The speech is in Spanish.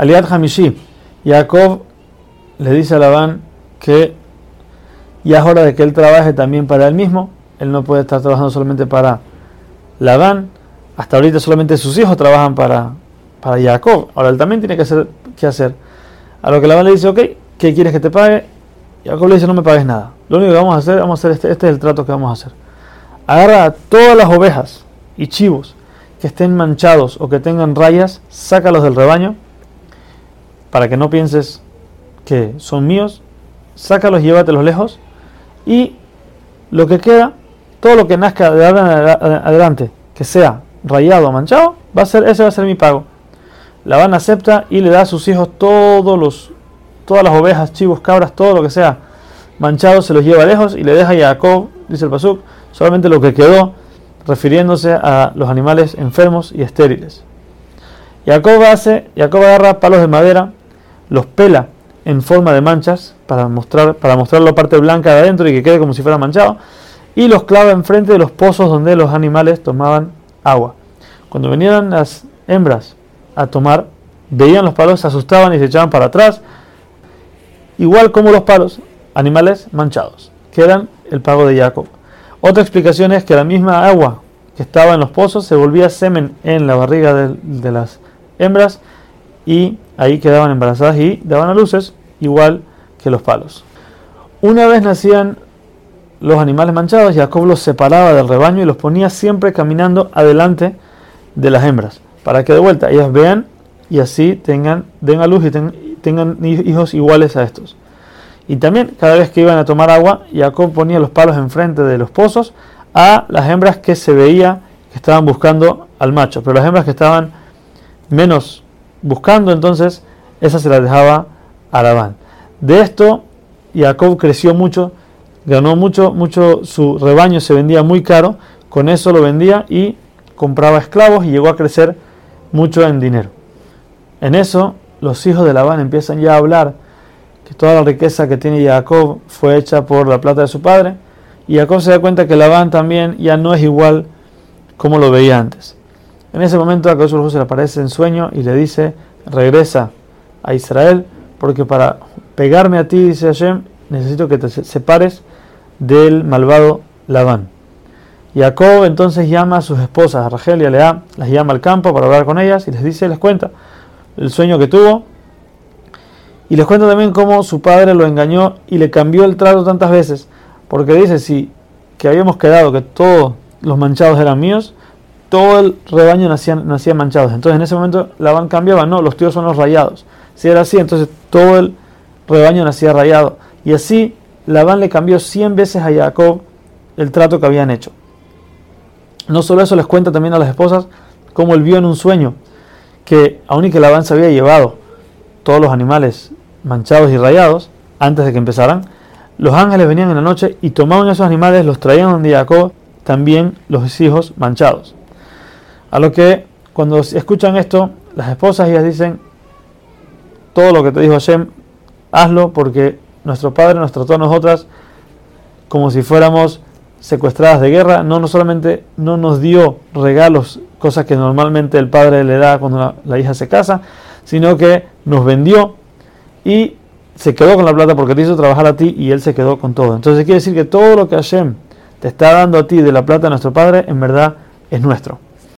Aliad Hamishi, Jacob le dice a Labán que ya es hora de que él trabaje también para él mismo. Él no puede estar trabajando solamente para Labán. Hasta ahorita solamente sus hijos trabajan para, para Jacob. Ahora él también tiene que hacer, que hacer. A lo que Labán le dice, ok, ¿qué quieres que te pague? Jacob le dice, no me pagues nada. Lo único que vamos a hacer, vamos a hacer este, este es el trato que vamos a hacer. Agarra a todas las ovejas y chivos que estén manchados o que tengan rayas, sácalos del rebaño para que no pienses que son míos, sácalos y llévatelos lejos y lo que queda, todo lo que nazca de adelante, que sea rayado o manchado, va a ser, ese va a ser mi pago. Labán acepta y le da a sus hijos todos los, todas las ovejas, chivos, cabras, todo lo que sea manchado, se los lleva lejos y le deja a Jacob, dice el Pasuk, solamente lo que quedó, refiriéndose a los animales enfermos y estériles. Jacob hace, Jacob agarra palos de madera, los pela en forma de manchas para mostrar, para mostrar la parte blanca de adentro y que quede como si fuera manchado, y los clava enfrente de los pozos donde los animales tomaban agua. Cuando venían las hembras a tomar, veían los palos, se asustaban y se echaban para atrás, igual como los palos, animales manchados, que eran el pago de Jacob. Otra explicación es que la misma agua que estaba en los pozos se volvía semen en la barriga de, de las hembras y ahí quedaban embarazadas y daban a luces igual que los palos. Una vez nacían los animales manchados, Jacob los separaba del rebaño y los ponía siempre caminando adelante de las hembras, para que de vuelta ellas vean y así tengan, den a luz y tengan hijos iguales a estos. Y también cada vez que iban a tomar agua, Jacob ponía los palos enfrente de los pozos a las hembras que se veía que estaban buscando al macho, pero las hembras que estaban menos buscando, entonces esas se las dejaba a Labán. De esto, Jacob creció mucho, ganó mucho, mucho, su rebaño se vendía muy caro, con eso lo vendía y compraba esclavos y llegó a crecer mucho en dinero. En eso, los hijos de Labán empiezan ya a hablar que toda la riqueza que tiene Jacob fue hecha por la plata de su padre, y Jacob se da cuenta que Labán también ya no es igual como lo veía antes. En ese momento a se le aparece en sueño y le dice, regresa a Israel, porque para pegarme a ti, dice Hashem, necesito que te separes del malvado Labán. Jacob entonces llama a sus esposas, a Rachel y a Lea, las llama al campo para hablar con ellas y les dice, les cuenta el sueño que tuvo. Y les cuenta también cómo su padre lo engañó y le cambió el trato tantas veces. Porque dice, si que habíamos quedado que todos los manchados eran míos, todo el rebaño nacía, nacía manchados. Entonces en ese momento Labán cambiaba, no, los tíos son los rayados. Si era así, entonces todo el rebaño nacía rayado. Y así Labán le cambió 100 veces a Jacob el trato que habían hecho. No solo eso, les cuenta también a las esposas cómo él vio en un sueño que, aun y que Labán se había llevado todos los animales manchados y rayados antes de que empezaran, los ángeles venían en la noche y tomaban esos animales, los traían donde Jacob, también los hijos manchados. A lo que cuando escuchan esto, las esposas ellas dicen, todo lo que te dijo Hashem, hazlo porque nuestro Padre nos trató a nosotras como si fuéramos secuestradas de guerra, no, no solamente no nos dio regalos, cosas que normalmente el padre le da cuando la, la, hija se casa, sino que nos vendió y se quedó con la plata porque te hizo trabajar a ti y él se quedó con todo. Entonces quiere decir que todo lo que Hashem te está dando a ti de la plata de nuestro Padre, en verdad es nuestro.